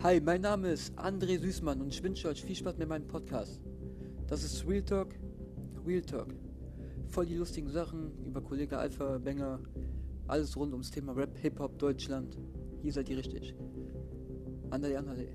Hi, mein Name ist André Süßmann und ich wünsche euch viel Spaß mit meinem Podcast. Das ist Real Talk, Real Talk. Voll die lustigen Sachen über Kollege Alpha, Banger, alles rund ums Thema Rap, Hip-Hop, Deutschland. Hier seid ihr richtig. André, André.